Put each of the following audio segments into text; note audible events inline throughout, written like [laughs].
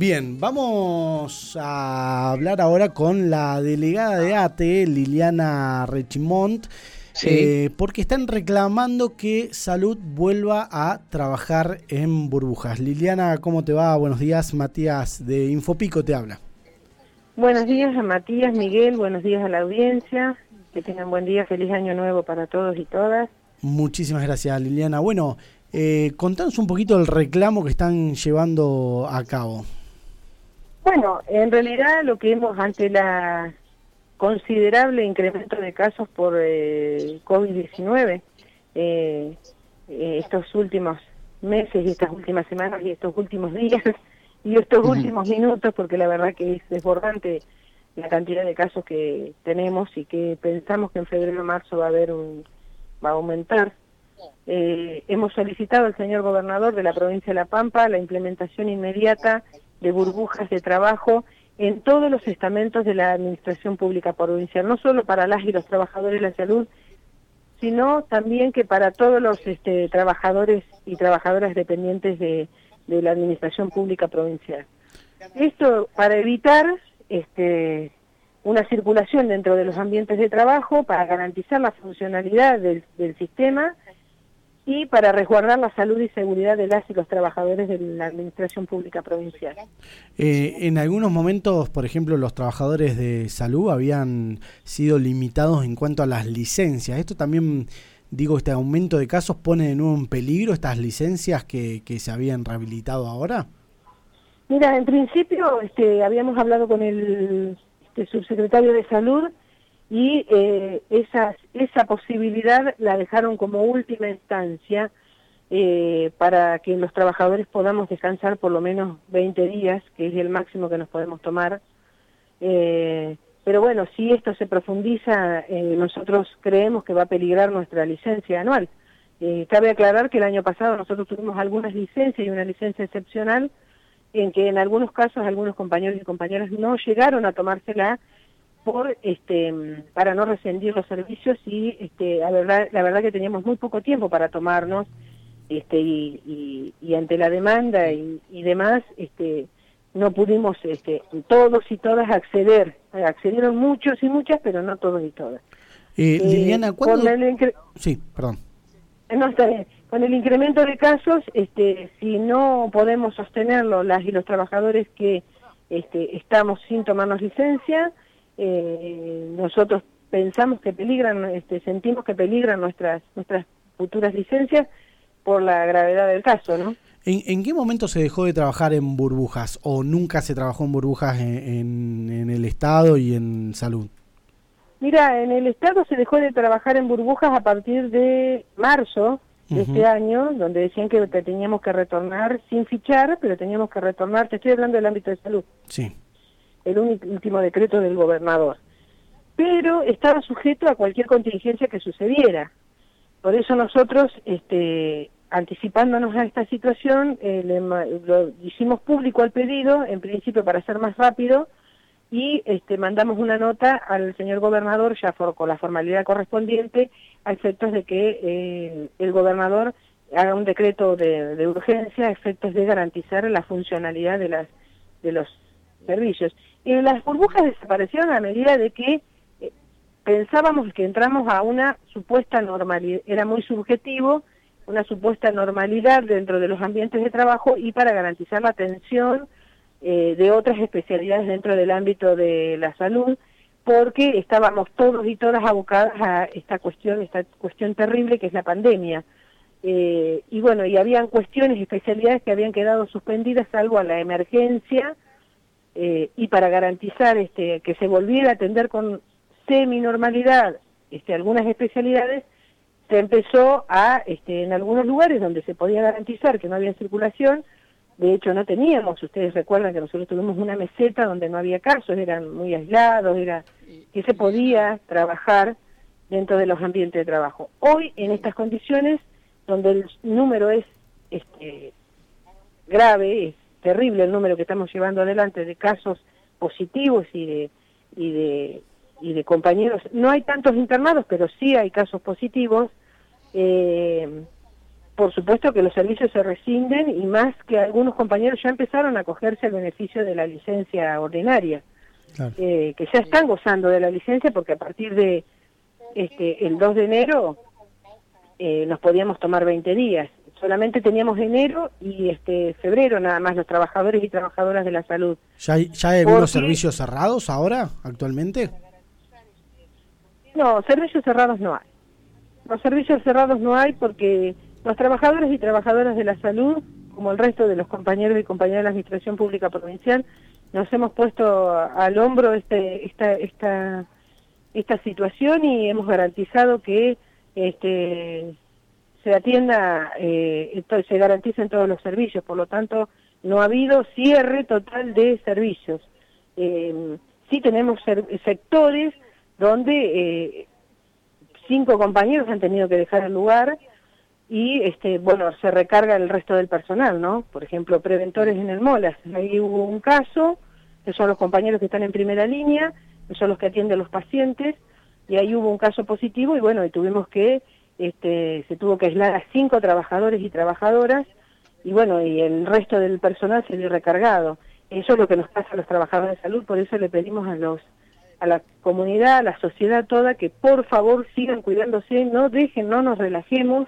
Bien, vamos a hablar ahora con la delegada de ATE, Liliana Rechimont, eh, porque están reclamando que Salud vuelva a trabajar en burbujas. Liliana, ¿cómo te va? Buenos días, Matías de Infopico te habla. Buenos días a Matías, Miguel, buenos días a la audiencia, que tengan buen día, feliz año nuevo para todos y todas. Muchísimas gracias, Liliana. Bueno, eh, contanos un poquito el reclamo que están llevando a cabo. Bueno, en realidad lo que hemos ante la considerable incremento de casos por eh, COVID-19 eh, eh, estos últimos meses y estas últimas semanas y estos últimos días [laughs] y estos últimos minutos, porque la verdad que es desbordante la cantidad de casos que tenemos y que pensamos que en febrero o marzo va a haber un va a aumentar. Eh, hemos solicitado al señor gobernador de la provincia de La Pampa la implementación inmediata de burbujas de trabajo en todos los estamentos de la administración pública provincial, no solo para las y los trabajadores de la salud, sino también que para todos los este, trabajadores y trabajadoras dependientes de, la administración pública provincial. Esto para evitar este, una circulación dentro de los ambientes de trabajo, para garantizar la funcionalidad del, del sistema y para resguardar la salud y seguridad de las y los trabajadores de la Administración Pública Provincial. Eh, en algunos momentos, por ejemplo, los trabajadores de salud habían sido limitados en cuanto a las licencias. Esto también, digo, este aumento de casos pone de nuevo en peligro estas licencias que, que se habían rehabilitado ahora. Mira, en principio este, habíamos hablado con el este, subsecretario de Salud y eh, esa, esa posibilidad la dejaron como última instancia eh, para que los trabajadores podamos descansar por lo menos 20 días, que es el máximo que nos podemos tomar. Eh, pero bueno, si esto se profundiza, eh, nosotros creemos que va a peligrar nuestra licencia anual. Eh, cabe aclarar que el año pasado nosotros tuvimos algunas licencias y una licencia excepcional en que en algunos casos algunos compañeros y compañeras no llegaron a tomársela por este para no rescindir los servicios y este la verdad la verdad que teníamos muy poco tiempo para tomarnos este y, y, ante la demanda y, y, demás este no pudimos este todos y todas acceder. Accedieron muchos y muchas pero no todos y todas. Eh, eh Liliana ¿cuándo? sí perdón. Eh, no está bien. Con el incremento de casos este si no podemos sostenerlo las y los trabajadores que este estamos sin tomarnos licencia eh, nosotros pensamos que peligran, este, sentimos que peligran nuestras, nuestras futuras licencias por la gravedad del caso, ¿no? ¿En, ¿En, qué momento se dejó de trabajar en burbujas o nunca se trabajó en burbujas en, en, el Estado y en salud? Mira, en el Estado se dejó de trabajar en burbujas a partir de marzo de este año, donde decían que teníamos que retornar sin fichar, pero teníamos que retornar, te estoy hablando del ámbito de salud. Sí el último decreto del gobernador. Pero estaba sujeto a cualquier contingencia que sucediera. Por eso nosotros, este, anticipándonos a esta situación, eh, le, lo hicimos público al pedido, en principio para ser más rápido, y este, mandamos una nota al señor gobernador, ya for, con la formalidad correspondiente, a efectos de que eh, el gobernador haga un decreto de, de, urgencia a efectos de garantizar la funcionalidad de, las, de los servicios. Y las burbujas desaparecieron a medida de que eh, pensábamos que entramos a una supuesta normalidad, era muy subjetivo, una supuesta normalidad dentro de los ambientes de trabajo y para garantizar la atención eh, de otras especialidades dentro del ámbito de la salud, porque estábamos todos y todas abocadas a esta cuestión, esta cuestión terrible que es la pandemia. Eh, y bueno, y habían cuestiones, especialidades que habían quedado suspendidas salvo a la emergencia, eh, y para garantizar este, que se volviera a atender con semi-normalidad este, algunas especialidades, se empezó a, este, en algunos lugares donde se podía garantizar que no había circulación, de hecho no teníamos, ustedes recuerdan que nosotros tuvimos una meseta donde no había casos, eran muy aislados, era que se podía trabajar dentro de los ambientes de trabajo. Hoy, en estas condiciones, donde el número es este, grave, es terrible el número que estamos llevando adelante de casos positivos y de, y de, y de compañeros. No hay tantos internados, pero sí hay casos positivos. Eh, por supuesto que los servicios se rescinden y más que algunos compañeros ya empezaron a acogerse al beneficio de la licencia ordinaria, eh, que ya están gozando de la licencia porque a partir de este el 2 de enero eh, nos podíamos tomar 20 días. Solamente teníamos enero y este febrero nada más los trabajadores y trabajadoras de la salud. ¿Ya hay, ya hay algunos servicios cerrados ahora, actualmente? No, servicios cerrados no hay. Los servicios cerrados no hay porque los trabajadores y trabajadoras de la salud, como el resto de los compañeros y compañeras de la Administración Pública Provincial, nos hemos puesto al hombro este, esta, esta, esta situación y hemos garantizado que este, se atienda, eh, se garanticen todos los servicios. Por lo tanto, no ha habido cierre total de servicios. Eh, sí tenemos sectores donde eh, cinco compañeros han tenido que dejar el lugar y este bueno se recarga el resto del personal no por ejemplo preventores en el Molas ahí hubo un caso que son los compañeros que están en primera línea que son los que atienden a los pacientes y ahí hubo un caso positivo y bueno y tuvimos que este se tuvo que aislar a cinco trabajadores y trabajadoras y bueno y el resto del personal se vio recargado. Eso es lo que nos pasa a los trabajadores de salud por eso le pedimos a los a la comunidad, a la sociedad toda, que por favor sigan cuidándose, no dejen, no nos relajemos,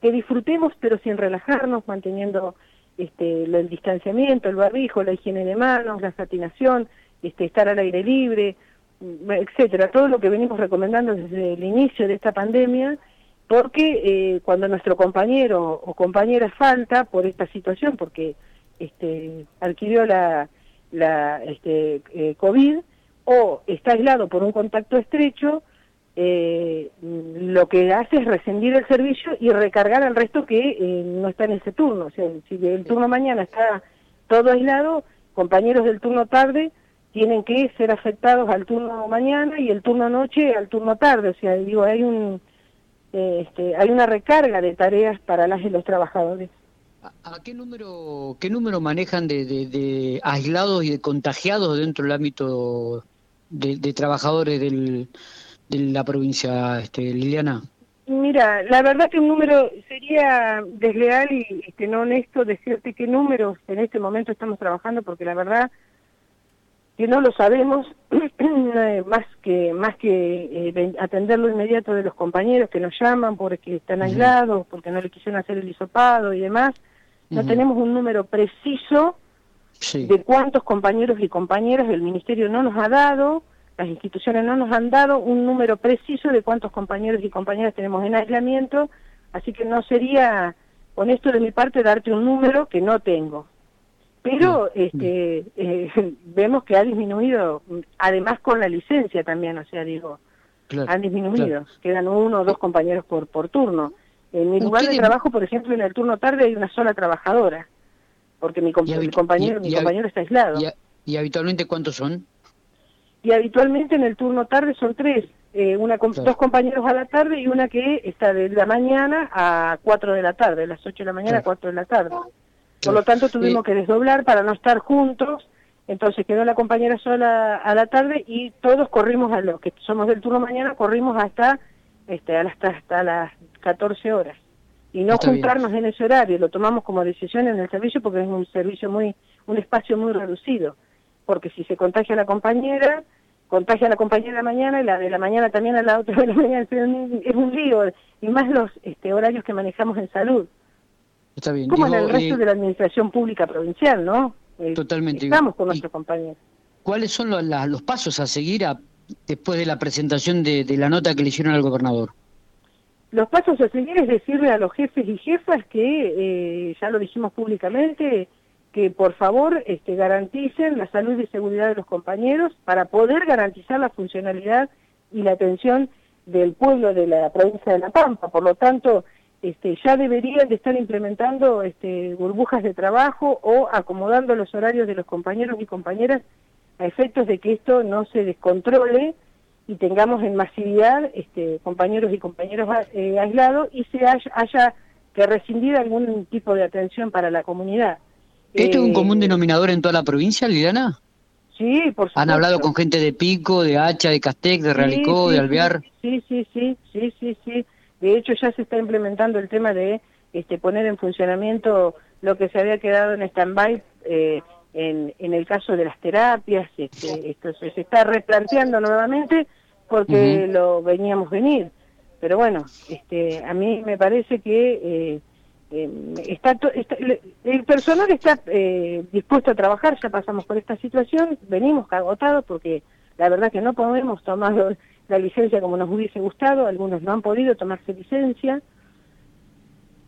que disfrutemos pero sin relajarnos, manteniendo este, el distanciamiento, el barbijo, la higiene de manos, la satinación, este, estar al aire libre, etcétera, todo lo que venimos recomendando desde el inicio de esta pandemia, porque eh, cuando nuestro compañero o compañera falta por esta situación, porque este, adquirió la, la este, eh, COVID, o está aislado por un contacto estrecho, eh, lo que hace es rescindir el servicio y recargar al resto que eh, no está en ese turno. O sea, si el turno mañana está todo aislado, compañeros del turno tarde tienen que ser afectados al turno mañana y el turno noche al turno tarde. O sea, digo, hay un este, hay una recarga de tareas para las y los trabajadores. ¿A, qué número qué número manejan de, de aislados y de contagiados dentro del ámbito de, trabajadores del, de la provincia, este, Liliana? Mira, la verdad que un número sería desleal y este, no honesto decirte qué números en este momento estamos trabajando, porque la verdad que no lo sabemos, [clears throat] más que más que eh, atender lo inmediato de los compañeros que nos llaman porque están aislados, porque no le quisieron hacer el hisopado y demás. No tenemos un número preciso de cuántos compañeros y compañeras el Ministerio no nos ha dado, las instituciones no nos han dado un número preciso de cuántos compañeros y compañeras tenemos en aislamiento, así que no sería honesto de mi parte darte un número que no tengo. Pero este, eh, [laughs] vemos que ha disminuido, además con la licencia también, o sea, digo, han disminuido, quedan uno o dos compañeros por, por turno. En mi lugar de trabajo, por ejemplo, en el turno tarde hay una sola trabajadora porque mi, compañero mi compañero está aislado. Y, habitualmente cuántos son? Y habitualmente en el turno tarde son tres, eh, una dos compañeros a la tarde y una que está de la mañana a cuatro de la tarde, de las ocho de la mañana a cuatro de la tarde. Por lo tanto tuvimos que desdoblar para no estar juntos, entonces quedó la compañera sola a la tarde y todos corrimos a los que somos del turno mañana, corrimos hasta, este, hasta, hasta las 14 horas. Y no juntarnos en ese horario, lo tomamos como decisión en el servicio porque es un servicio muy, un espacio muy reducido, porque si se contagia la compañera, contagia a la compañera de la mañana y la de la mañana también a la otra de la [laughs] mañana, es un lío, y más los este, horarios que manejamos en salud. Está bien. Como en el resto eh, de la administración pública provincial, ¿no? Eh, totalmente. Estamos con nuestros compañeros. ¿Cuáles son los, los pasos a seguir después de la presentación de la nota que le hicieron al gobernador? Los pasos a seguir es decirle a los jefes y jefas que, eh, ya lo dijimos públicamente, que por favor este, garanticen la salud y seguridad de los compañeros para poder garantizar la funcionalidad y la atención del pueblo de la provincia de La Pampa. Por lo tanto, este, ya deberían de estar implementando este, burbujas de trabajo o acomodando los horarios de los compañeros y compañeras a efectos de que esto no se descontrole y tengamos en masividad este, compañeros y compañeros eh, aislados y se haya, que rescindir algún tipo de atención para la comunidad. ¿Esto es un común eh, denominador en toda la provincia, Liliana? Sí, por supuesto. ¿Han hablado con gente de Pico, de Hacha, de Castec, de Realicó, de Alvear? Sí, sí, sí, sí, sí, sí. De hecho ya se está implementando el tema de este, poner en funcionamiento lo que se había quedado en stand-by eh, en, en, el caso de las terapias, este, esto se, está replanteando nuevamente porque lo veníamos venir. Pero bueno, este, a mí me parece que eh, eh, está, el personal está eh, dispuesto a trabajar, ya pasamos por esta situación, venimos agotados porque la verdad que no podemos tomar la licencia como nos hubiese gustado, algunos no han podido tomarse licencia,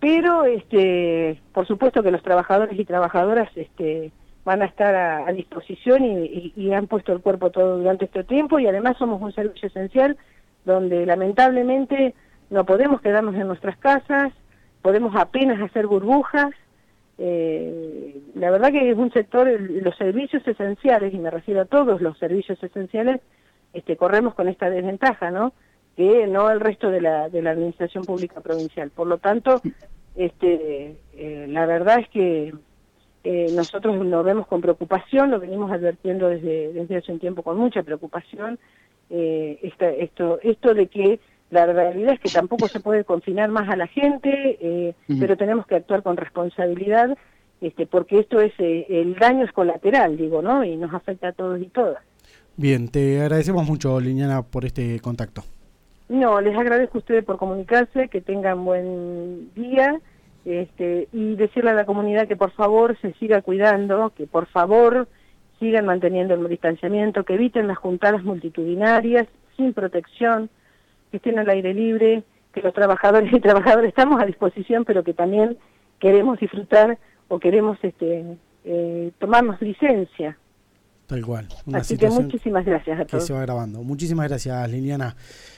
pero este, por supuesto que los trabajadores y trabajadoras este, van a estar a, disposición y, han puesto el cuerpo todo durante este tiempo y además somos un servicio esencial donde lamentablemente no podemos quedarnos en nuestras casas, podemos apenas hacer burbujas. Eh, la verdad que es un sector, los servicios esenciales, y me refiero a todos los servicios esenciales, este, corremos con esta desventaja, ¿no? Que no el resto de la, de la administración pública provincial. Por lo tanto, este, eh, la verdad es que eh, nosotros lo vemos con preocupación, lo venimos advirtiendo desde, desde hace un tiempo con mucha preocupación, eh, esto, esto de que la realidad es que tampoco se puede confinar más a la gente, eh, pero tenemos que actuar con responsabilidad, este, porque esto es, eh, el daño es colateral, digo, ¿no? Y nos afecta a todos y todas. Bien, te agradecemos mucho, Liliana, por este contacto. No, les agradezco a ustedes por comunicarse, que tengan buen día este, y decirle a la comunidad que por favor se siga cuidando, que por favor sigan manteniendo el distanciamiento, que eviten las juntadas multitudinarias sin protección, que estén al aire libre, que los trabajadores y trabajadoras estamos a disposición, pero que también queremos disfrutar o queremos este, eh, tomarnos licencia. Tal cual. Así que muchísimas gracias a todos. Que se va grabando. Muchísimas gracias, Liliana.